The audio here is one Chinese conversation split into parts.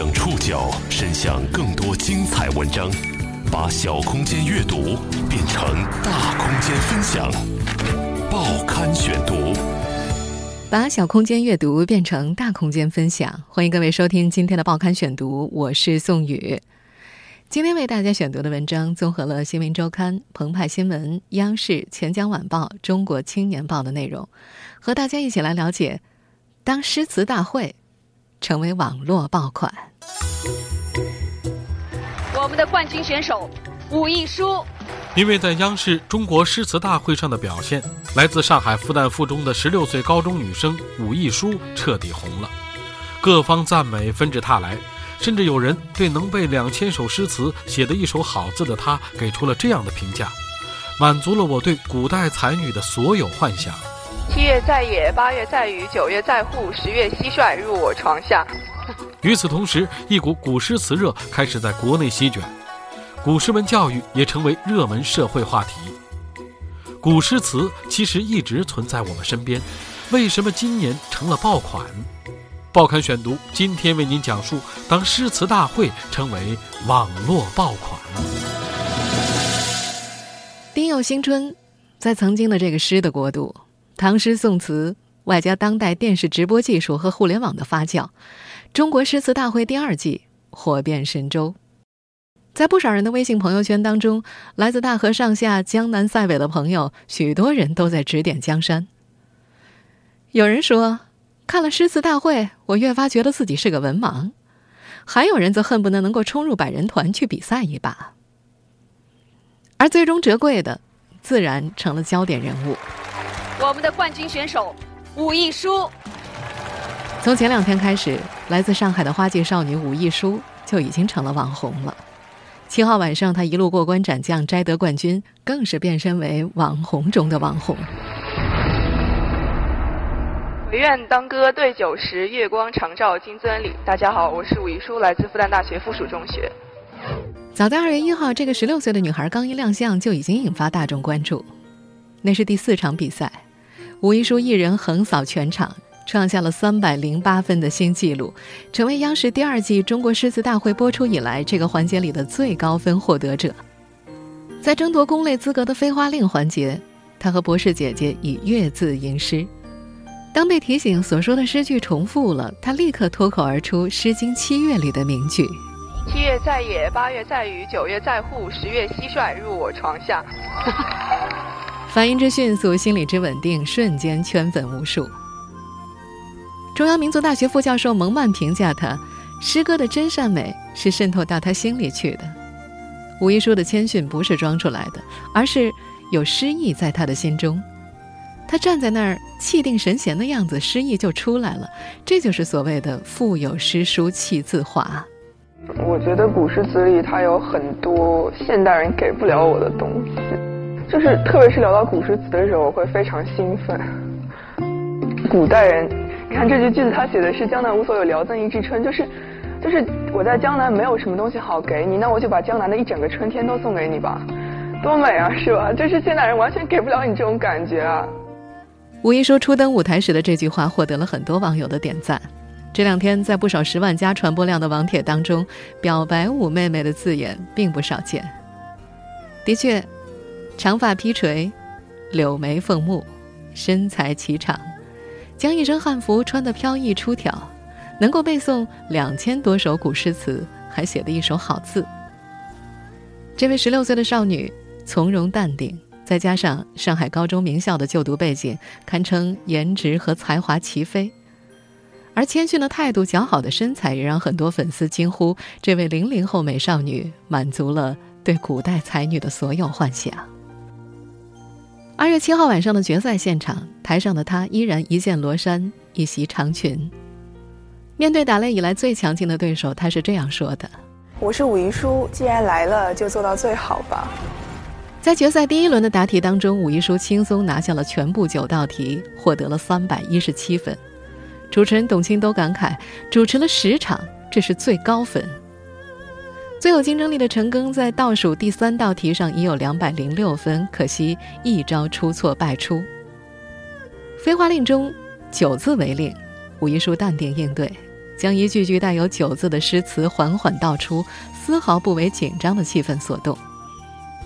将触角伸向更多精彩文章，把小空间阅读变成大空间分享。报刊选读，把小空间阅读变成大空间分享。欢迎各位收听今天的报刊选读，我是宋宇。今天为大家选读的文章综合了《新闻周刊》、澎湃新闻、央视、钱江晚报、中国青年报的内容，和大家一起来了解：当诗词大会。成为网络爆款。我们的冠军选手武亦姝，因为在央视中国诗词大会上的表现，来自上海复旦附中的十六岁高中女生武亦姝彻底红了，各方赞美纷至沓来，甚至有人对能背两千首诗词、写得一手好字的她给出了这样的评价：满足了我对古代才女的所有幻想。七月在野，八月在雨，九月在户，十月蟋蟀入我床下。与此同时，一股古诗词热开始在国内席卷，古诗文教育也成为热门社会话题。古诗词其实一直存在我们身边，为什么今年成了爆款？报刊选读今天为您讲述：当诗词大会成为网络爆款。丁酉新春，在曾经的这个诗的国度。唐诗宋词，外加当代电视直播技术和互联网的发酵，中国诗词大会第二季火遍神州。在不少人的微信朋友圈当中，来自大河上下、江南塞北的朋友，许多人都在指点江山。有人说，看了诗词大会，我越发觉得自己是个文盲；还有人则恨不得能够冲入百人团去比赛一把。而最终折桂的，自然成了焦点人物。我们的冠军选手武亦姝，从前两天开始，来自上海的花季少女武亦姝就已经成了网红了。七号晚上，她一路过关斩将，摘得冠军，更是变身为网红中的网红。唯愿当歌对酒时，月光长照金樽里。大家好，我是武亦姝，来自复旦大学附属中学。早在二月一号，这个十六岁的女孩刚一亮相，就已经引发大众关注。那是第四场比赛。武亦姝一人横扫全场，创下了三百零八分的新纪录，成为央视第二季《中国诗词大会》播出以来这个环节里的最高分获得者。在争夺宫类资格的飞花令环节，他和博士姐姐以月字吟诗。当被提醒所说的诗句重复了，他立刻脱口而出《诗经·七月》里的名句：“七月在野，八月在雨，九月在户，十月蟋蟀入我床下。”反应之迅速，心理之稳定，瞬间圈粉无数。中央民族大学副教授蒙曼评价他：诗歌的真善美是渗透到他心里去的。武亦姝的谦逊不是装出来的，而是有诗意在他的心中。他站在那儿气定神闲的样子，诗意就出来了。这就是所谓的“腹有诗书气自华”。我觉得古诗词里它有很多现代人给不了我的东西。就是，特别是聊到古诗词的时候，我会非常兴奋。古代人，你看这句句子，他写的是“江南无所有，聊赠一枝春”，就是，就是我在江南没有什么东西好给你，那我就把江南的一整个春天都送给你吧，多美啊，是吧？就是现代人完全给不了你这种感觉啊。吴亦姝初登舞台时的这句话，获得了很多网友的点赞。这两天，在不少十万加传播量的网帖当中，“表白武妹妹”的字眼并不少见。的确。长发披垂，柳眉凤目，身材颀长，将一身汉服穿得飘逸出挑，能够背诵两千多首古诗词，还写得一手好字。这位十六岁的少女从容淡定，再加上上海高中名校的就读背景，堪称颜值和才华齐飞。而谦逊的态度、姣好的身材，也让很多粉丝惊呼：这位零零后美少女满足了对古代才女的所有幻想。二月七号晚上的决赛现场，台上的她依然一件罗衫，一袭长裙。面对打擂以来最强劲的对手，她是这样说的：“我是武亦姝，既然来了，就做到最好吧。”在决赛第一轮的答题当中，武亦姝轻松拿下了全部九道题，获得了三百一十七分。主持人董卿都感慨，主持了十场，这是最高分。最有竞争力的陈庚在倒数第三道题上已有两百零六分，可惜一招出错败出。飞花令中九字为令，武亦姝淡定应对，将一句句带有“九”字的诗词缓缓道出，丝毫不为紧张的气氛所动。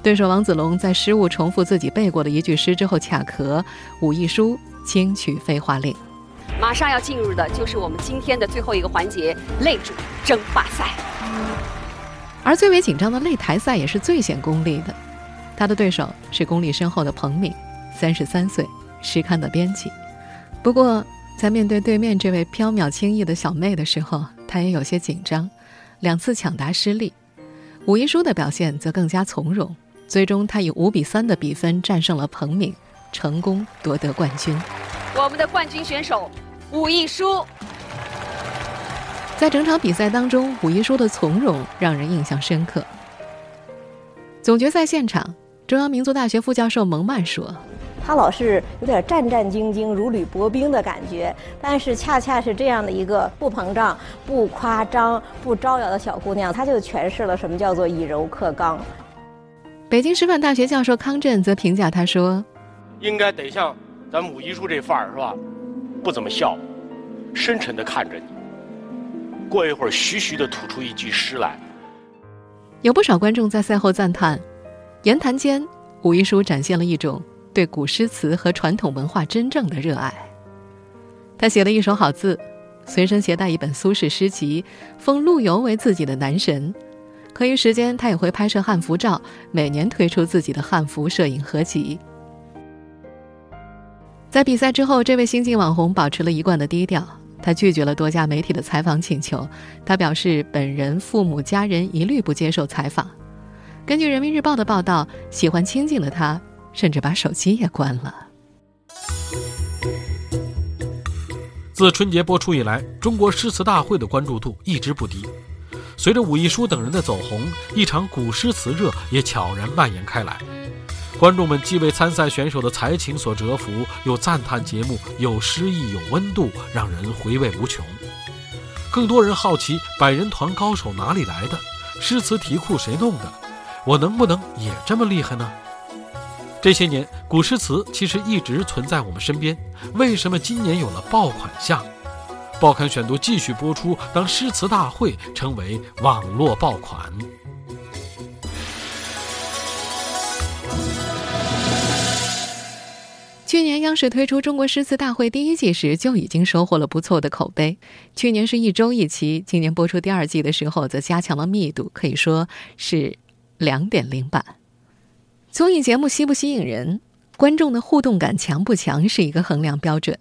对手王子龙在失误重复自己背过的一句诗之后卡壳，武亦姝轻取飞花令。马上要进入的就是我们今天的最后一个环节——擂主争霸赛。而最为紧张的擂台赛也是最显功力的，他的对手是功力深厚的彭敏，三十三岁，诗刊的编辑。不过，在面对对面这位飘渺轻逸的小妹的时候，他也有些紧张，两次抢答失利。武一书的表现则更加从容。最终，他以五比三的比分战胜了彭敏，成功夺得冠军。我们的冠军选手武一书，在整场比赛当中，武一书的从容让人印象深刻。总决赛现场，中央民族大学副教授蒙曼说：“她老是有点战战兢兢、如履薄冰的感觉，但是恰恰是这样的一个不膨胀、不夸张、不招摇的小姑娘，她就诠释了什么叫做以柔克刚。”北京师范大学教授康震则评价她说：“应该得像咱们武一叔这范儿是吧？不怎么笑，深沉的看着你。过一会儿，徐徐的吐出一句诗来。”有不少观众在赛后赞叹：“言谈间，武亦姝展现了一种对古诗词和传统文化真正的热爱。他写了一手好字，随身携带一本苏轼诗集，封陆游为自己的男神。”课余时间，他也会拍摄汉服照，每年推出自己的汉服摄影合集。在比赛之后，这位新晋网红保持了一贯的低调，他拒绝了多家媒体的采访请求。他表示，本人、父母、家人一律不接受采访。根据人民日报的报道，喜欢清静的他，甚至把手机也关了。自春节播出以来，中国诗词大会的关注度一直不低。随着武亦姝等人的走红，一场古诗词热也悄然蔓延开来。观众们既为参赛选手的才情所折服，又赞叹节目有诗意、有温度，让人回味无穷。更多人好奇百人团高手哪里来的，诗词题库谁弄的？我能不能也这么厉害呢？这些年，古诗词其实一直存在我们身边，为什么今年有了爆款项？报刊选读继续播出。当诗词大会成为网络爆款，去年央视推出《中国诗词大会》第一季时，就已经收获了不错的口碑。去年是一周一期，今年播出第二季的时候，则加强了密度，可以说是两点零版。综艺节目吸不吸引人，观众的互动感强不强，是一个衡量标准。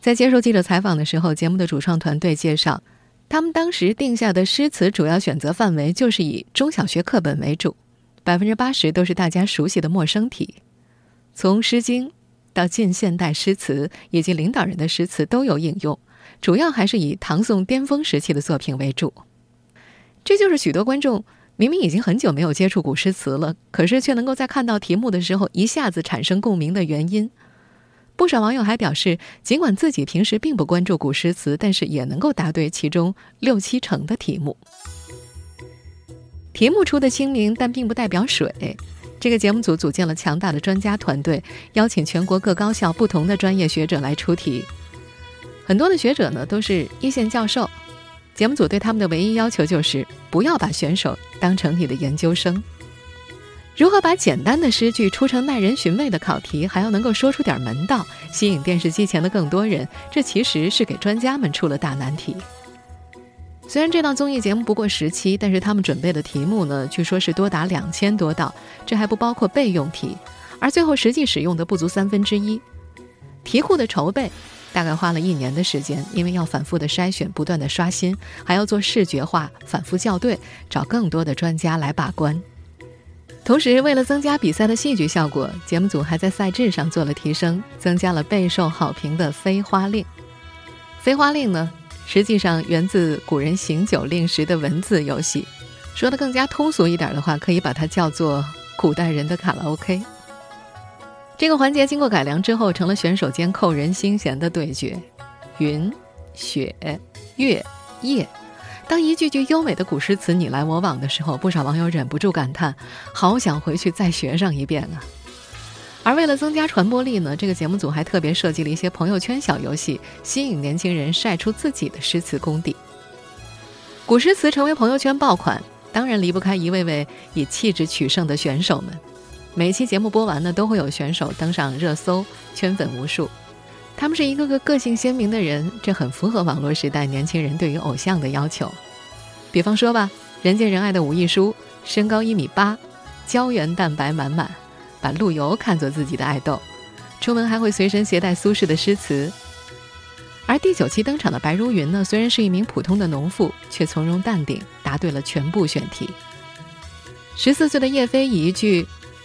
在接受记者采访的时候，节目的主创团队介绍，他们当时定下的诗词主要选择范围就是以中小学课本为主，百分之八十都是大家熟悉的陌生体。从《诗经》到近现代诗词以及领导人的诗词都有引用，主要还是以唐宋巅峰时期的作品为主。这就是许多观众明明已经很久没有接触古诗词了，可是却能够在看到题目的时候一下子产生共鸣的原因。不少网友还表示，尽管自己平时并不关注古诗词，但是也能够答对其中六七成的题目。题目出的清明，但并不代表水。这个节目组组建了强大的专家团队，邀请全国各高校不同的专业学者来出题。很多的学者呢都是一线教授，节目组对他们的唯一要求就是不要把选手当成你的研究生。如何把简单的诗句出成耐人寻味的考题，还要能够说出点门道，吸引电视机前的更多人？这其实是给专家们出了大难题。虽然这档综艺节目不过十期，但是他们准备的题目呢，据说是多达两千多道，这还不包括备用题，而最后实际使用的不足三分之一。题库的筹备大概花了一年的时间，因为要反复的筛选，不断的刷新，还要做视觉化，反复校对，找更多的专家来把关。同时，为了增加比赛的戏剧效果，节目组还在赛制上做了提升，增加了备受好评的飞花令。飞花令呢，实际上源自古人行酒令时的文字游戏，说的更加通俗一点的话，可以把它叫做古代人的卡拉 OK。这个环节经过改良之后，成了选手间扣人心弦的对决：云、雪、月、夜。当一句句优美的古诗词你来我往的时候，不少网友忍不住感叹：“好想回去再学上一遍啊！”而为了增加传播力呢，这个节目组还特别设计了一些朋友圈小游戏，吸引年轻人晒出自己的诗词功底。古诗词成为朋友圈爆款，当然离不开一位位以气质取胜的选手们。每期节目播完呢，都会有选手登上热搜，圈粉无数。他们是一个个个性鲜明的人，这很符合网络时代年轻人对于偶像的要求。比方说吧，人见人爱的武亦姝，身高一米八，胶原蛋白满满，把陆游看作自己的爱豆，出门还会随身携带苏轼的诗词。而第九期登场的白如云呢，虽然是一名普通的农妇，却从容淡定，答对了全部选题。十四岁的叶飞以一句。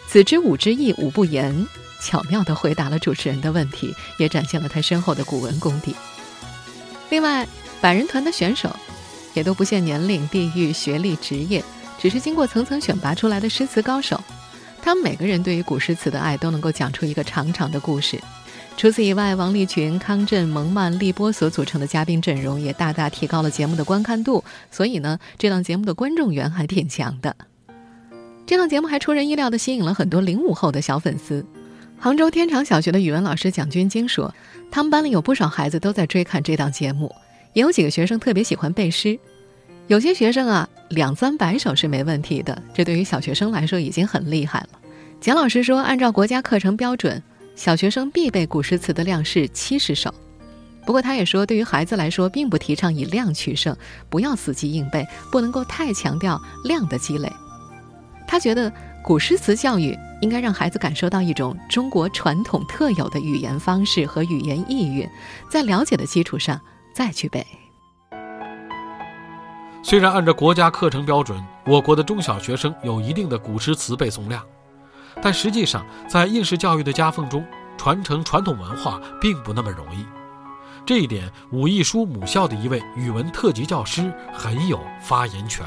子之武之意，武不言，巧妙地回答了主持人的问题，也展现了他深厚的古文功底。另外，百人团的选手也都不限年龄、地域、学历、职业，只是经过层层选拔出来的诗词高手。他们每个人对于古诗词的爱都能够讲出一个长长的故事。除此以外，王立群、康震、蒙曼、立波所组成的嘉宾阵容也大大提高了节目的观看度。所以呢，这档节目的观众缘还挺强的。这档节目还出人意料地吸引了很多零五后的小粉丝。杭州天长小学的语文老师蒋军晶说，他们班里有不少孩子都在追看这档节目，也有几个学生特别喜欢背诗。有些学生啊，两三百首是没问题的，这对于小学生来说已经很厉害了。蒋老师说，按照国家课程标准，小学生必背古诗词的量是七十首。不过他也说，对于孩子来说，并不提倡以量取胜，不要死记硬背，不能够太强调量的积累。他觉得古诗词教育应该让孩子感受到一种中国传统特有的语言方式和语言意蕴，在了解的基础上再去背。虽然按照国家课程标准，我国的中小学生有一定的古诗词背诵量，但实际上在应试教育的夹缝中，传承传统文化并不那么容易。这一点，武亦姝母校的一位语文特级教师很有发言权。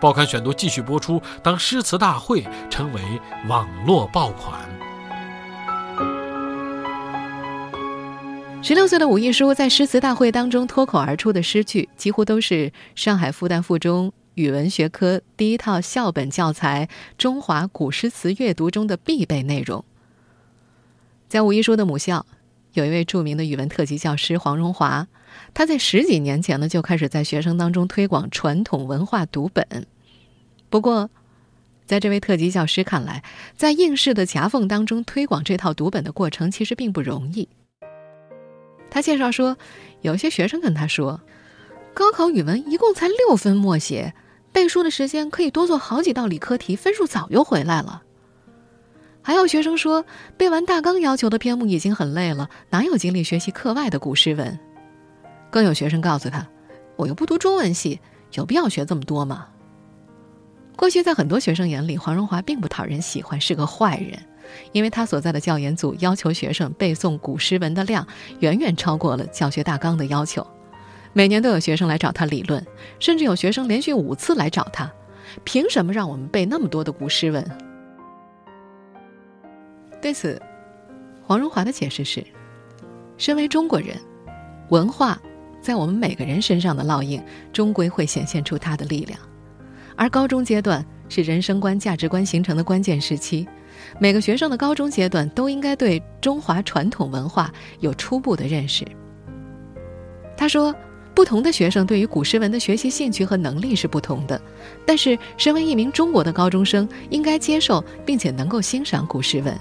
报刊选读继续播出。当诗词大会成为网络爆款，十六岁的武亦姝在诗词大会当中脱口而出的诗句，几乎都是上海复旦附中语文学科第一套校本教材《中华古诗词阅读》中的必备内容。在武亦姝的母校，有一位著名的语文特级教师黄荣华。他在十几年前呢就开始在学生当中推广传统文化读本。不过，在这位特级教师看来，在应试的夹缝当中推广这套读本的过程其实并不容易。他介绍说，有些学生跟他说，高考语文一共才六分默写，背书的时间可以多做好几道理科题，分数早就回来了。还有学生说，背完大纲要求的篇目已经很累了，哪有精力学习课外的古诗文？更有学生告诉他：“我又不读中文系，有必要学这么多吗？”过去在很多学生眼里，黄荣华并不讨人喜欢，是个坏人，因为他所在的教研组要求学生背诵古诗文的量远远超过了教学大纲的要求，每年都有学生来找他理论，甚至有学生连续五次来找他，凭什么让我们背那么多的古诗文？对此，黄荣华的解释是：身为中国人，文化。在我们每个人身上的烙印，终归会显现出它的力量。而高中阶段是人生观、价值观形成的关键时期，每个学生的高中阶段都应该对中华传统文化有初步的认识。他说，不同的学生对于古诗文的学习兴趣和能力是不同的，但是身为一名中国的高中生，应该接受并且能够欣赏古诗文。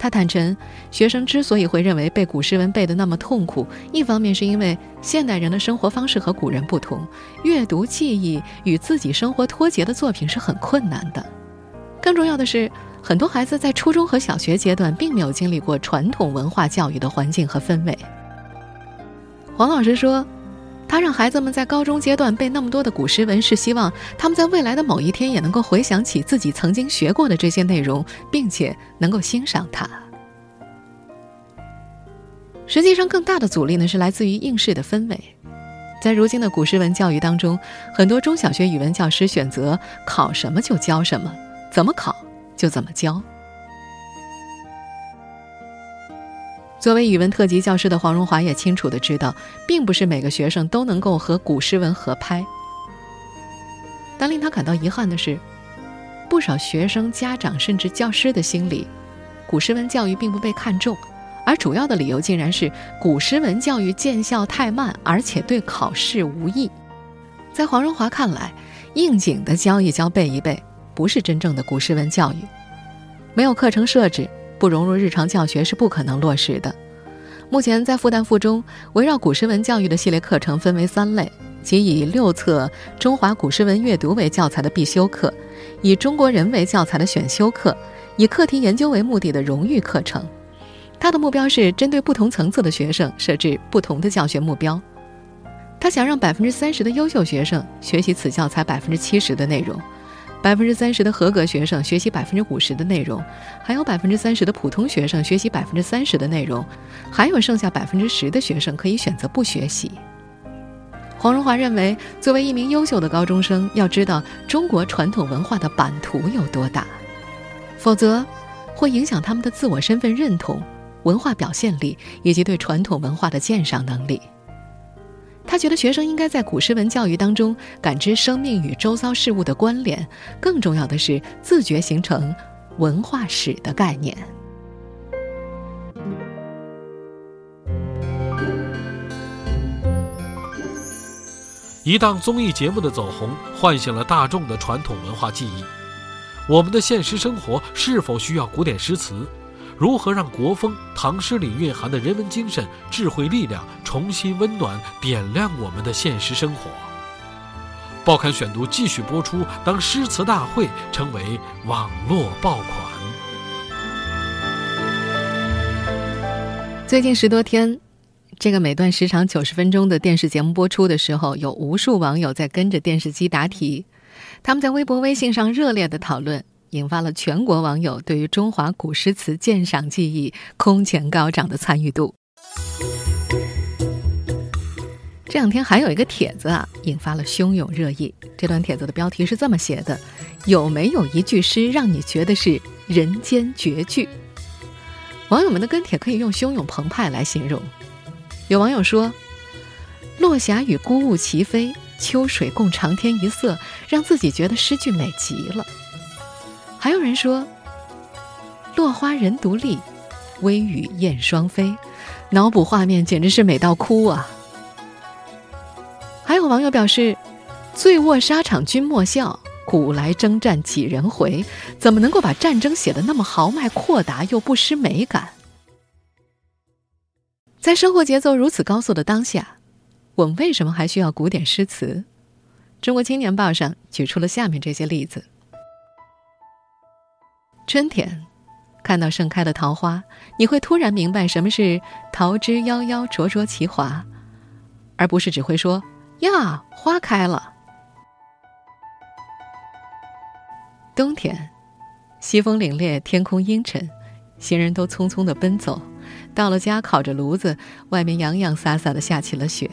他坦诚，学生之所以会认为背古诗文背得那么痛苦，一方面是因为现代人的生活方式和古人不同，阅读记忆与自己生活脱节的作品是很困难的；更重要的是，很多孩子在初中和小学阶段并没有经历过传统文化教育的环境和氛围。黄老师说。他让孩子们在高中阶段背那么多的古诗文，是希望他们在未来的某一天也能够回想起自己曾经学过的这些内容，并且能够欣赏它。实际上，更大的阻力呢是来自于应试的氛围。在如今的古诗文教育当中，很多中小学语文教师选择考什么就教什么，怎么考就怎么教。作为语文特级教师的黄荣华也清楚的知道，并不是每个学生都能够和古诗文合拍。但令他感到遗憾的是，不少学生、家长甚至教师的心里，古诗文教育并不被看重，而主要的理由竟然是古诗文教育见效太慢，而且对考试无益。在黄荣华看来，应景的教一教、背一背，不是真正的古诗文教育。没有课程设置，不融入日常教学是不可能落实的。目前在复旦附中，围绕古诗文教育的系列课程分为三类，即以六册中华古诗文阅读为教材的必修课，以中国人为教材的选修课，以课题研究为目的的荣誉课程。他的目标是针对不同层次的学生设置不同的教学目标。他想让百分之三十的优秀学生学习此教材百分之七十的内容，百分之三十的合格学生学习百分之五十的内容，还有百分之三十的普通学生学习百分之三十的内容，还有剩下百分之十的学生可以选择不学习。黄荣华认为，作为一名优秀的高中生，要知道中国传统文化的版图有多大，否则会影响他们的自我身份认同、文化表现力以及对传统文化的鉴赏能力。他觉得学生应该在古诗文教育当中感知生命与周遭事物的关联，更重要的是自觉形成文化史的概念。一档综艺节目的走红，唤醒了大众的传统文化记忆。我们的现实生活是否需要古典诗词？如何让国风唐诗里蕴含的人文精神、智慧力量重新温暖、点亮我们的现实生活？报刊选读继续播出。当诗词大会成为网络爆款，最近十多天，这个每段时长九十分钟的电视节目播出的时候，有无数网友在跟着电视机答题，他们在微博、微信上热烈的讨论。引发了全国网友对于中华古诗词鉴赏技艺空前高涨的参与度。这两天还有一个帖子啊，引发了汹涌热议。这段帖子的标题是这么写的：“有没有一句诗让你觉得是人间绝句？”网友们的跟帖可以用汹涌澎湃来形容。有网友说：“落霞与孤鹜齐飞，秋水共长天一色，让自己觉得诗句美极了。”还有人说：“落花人独立，微雨燕双飞，脑补画面简直是美到哭啊！”还有网友表示：“醉卧沙场君莫笑，古来征战几人回？怎么能够把战争写得那么豪迈阔达又不失美感？”在生活节奏如此高速的当下，我们为什么还需要古典诗词？中国青年报上举出了下面这些例子。春天，看到盛开的桃花，你会突然明白什么是“桃之夭夭，灼灼其华”，而不是只会说“呀，花开了”。冬天，西风凛冽，天空阴沉，行人都匆匆的奔走，到了家烤着炉子，外面洋洋洒洒的下起了雪。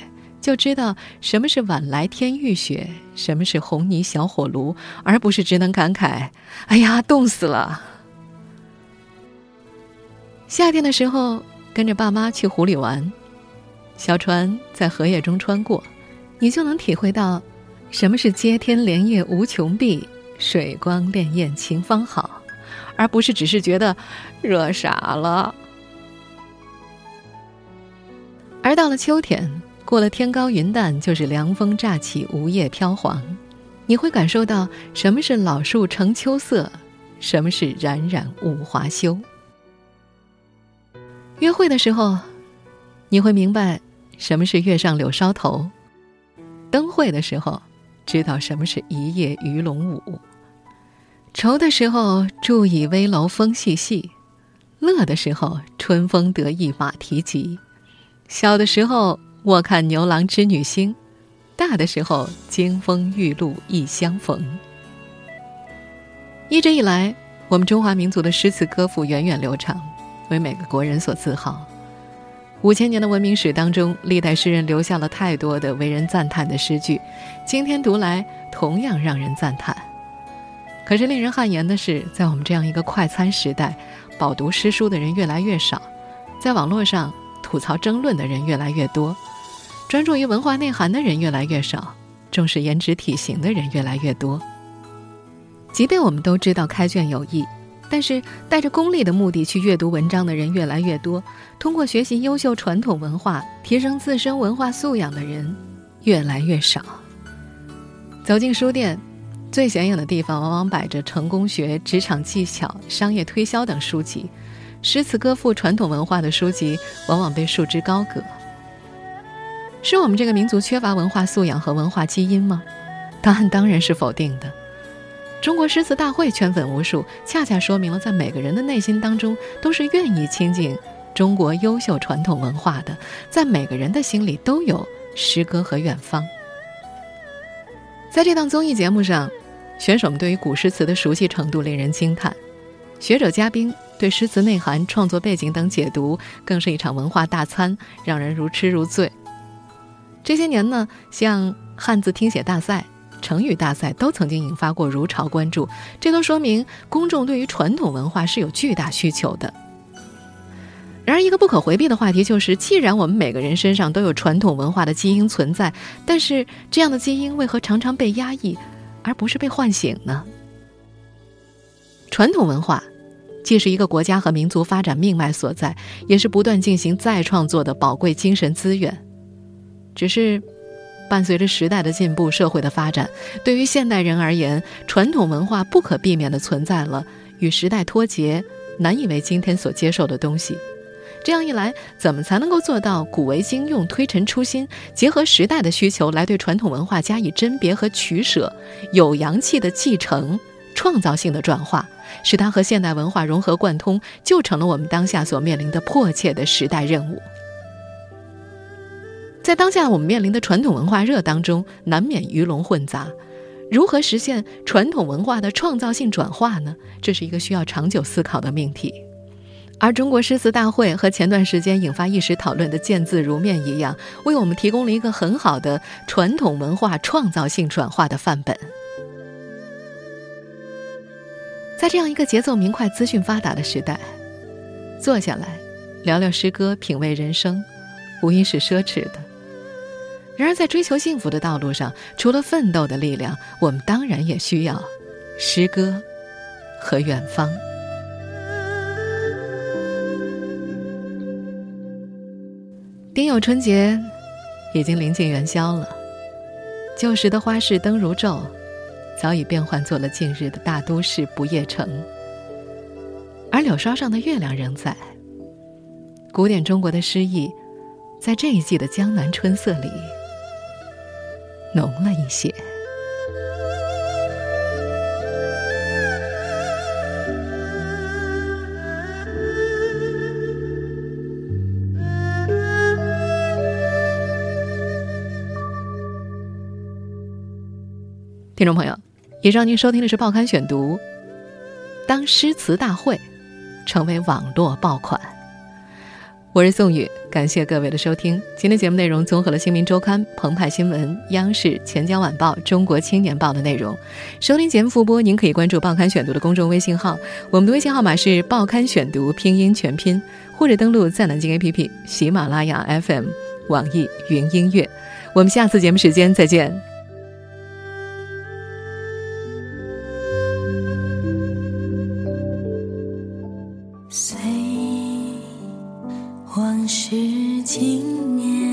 就知道什么是晚来天欲雪，什么是红泥小火炉，而不是只能感慨：“哎呀，冻死了。”夏天的时候，跟着爸妈去湖里玩，小船在荷叶中穿过，你就能体会到什么是“接天莲叶无穷碧，水光潋滟晴方好”，而不是只是觉得热傻了。而到了秋天。过了天高云淡，就是凉风乍起，梧叶飘黄。你会感受到什么是老树成秋色，什么是冉冉五华休。约会的时候，你会明白什么是月上柳梢头；灯会的时候，知道什么是一夜鱼龙舞。愁的时候，住倚危楼风细细；乐的时候，春风得意马蹄疾。小的时候。卧看牛郎织女星，大的时候金风玉露一相逢。一直以来，我们中华民族的诗词歌赋源远流长，为每个国人所自豪。五千年的文明史当中，历代诗人留下了太多的为人赞叹的诗句，今天读来同样让人赞叹。可是令人汗颜的是，在我们这样一个快餐时代，饱读诗书的人越来越少，在网络上吐槽争论的人越来越多。专注于文化内涵的人越来越少，重视颜值体型的人越来越多。即便我们都知道开卷有益，但是带着功利的目的去阅读文章的人越来越多，通过学习优秀传统文化提升自身文化素养的人越来越少。走进书店，最显眼的地方往往摆着成功学、职场技巧、商业推销等书籍，诗词歌赋、传统文化的书籍往往被束之高阁。是我们这个民族缺乏文化素养和文化基因吗？答案当然是否定的。中国诗词大会圈粉无数，恰恰说明了在每个人的内心当中都是愿意亲近中国优秀传统文化的，在每个人的心里都有诗歌和远方。在这档综艺节目上，选手们对于古诗词的熟悉程度令人惊叹，学者嘉宾对诗词内涵、创作背景等解读更是一场文化大餐，让人如痴如醉。这些年呢，像汉字听写大赛。成语大赛都曾经引发过如潮关注，这都说明公众对于传统文化是有巨大需求的。然而，一个不可回避的话题就是，既然我们每个人身上都有传统文化的基因存在，但是这样的基因为何常常被压抑，而不是被唤醒呢？传统文化既是一个国家和民族发展命脉所在，也是不断进行再创作的宝贵精神资源，只是。伴随着时代的进步，社会的发展，对于现代人而言，传统文化不可避免地存在了与时代脱节、难以为今天所接受的东西。这样一来，怎么才能够做到古为今用、推陈出新，结合时代的需求来对传统文化加以甄别和取舍，有阳气的继承、创造性的转化，使它和现代文化融合贯通，就成了我们当下所面临的迫切的时代任务。在当下我们面临的传统文化热当中，难免鱼龙混杂。如何实现传统文化的创造性转化呢？这是一个需要长久思考的命题。而中国诗词大会和前段时间引发一时讨论的“见字如面”一样，为我们提供了一个很好的传统文化创造性转化的范本。在这样一个节奏明快、资讯发达的时代，坐下来聊聊诗歌、品味人生，无疑是奢侈的。然而，在追求幸福的道路上，除了奋斗的力量，我们当然也需要诗歌和远方。丁酉春节已经临近元宵了，旧时的花市灯如昼，早已变换做了近日的大都市不夜城，而柳梢上的月亮仍在。古典中国的诗意，在这一季的江南春色里。浓了一些。听众朋友，以上您收听的是《报刊选读》，当诗词大会成为网络爆款。我是宋宇，感谢各位的收听。今天节目内容综合了《新民周刊》、澎湃新闻、央视、钱江晚报、中国青年报的内容。收听节目复播，您可以关注《报刊选读》的公众微信号，我们的微信号码是《报刊选读》拼音全拼，或者登录在南京 APP、喜马拉雅 FM、网易云音乐。我们下次节目时间再见。是今年。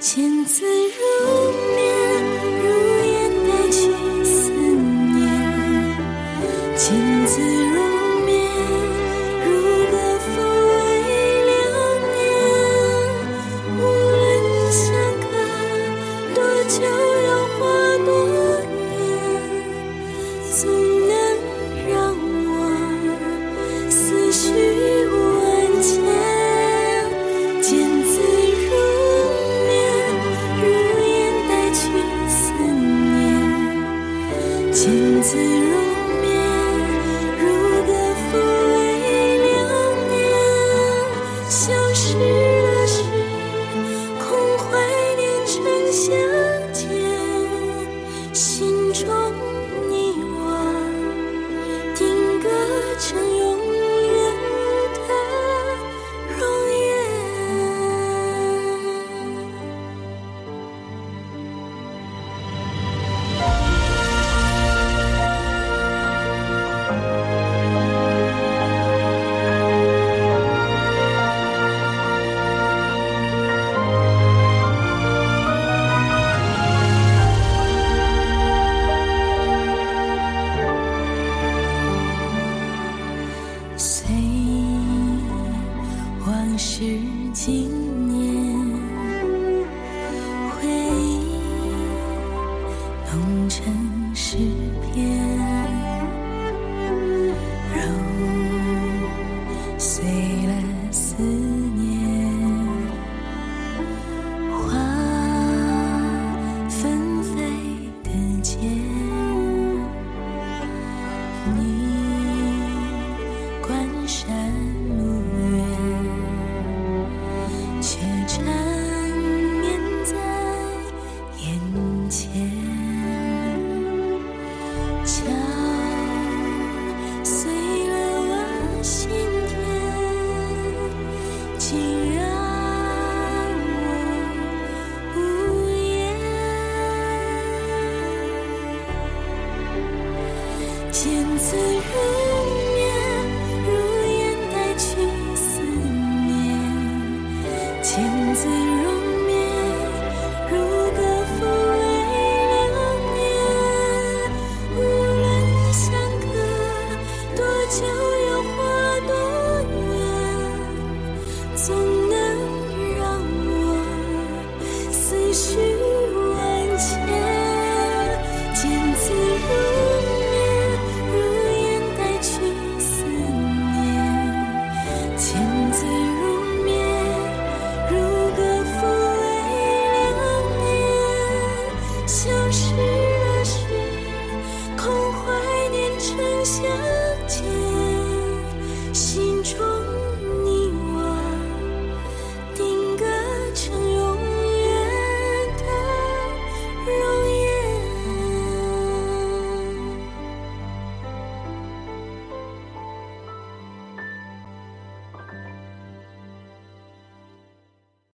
见字如面，如烟带去思念。见字如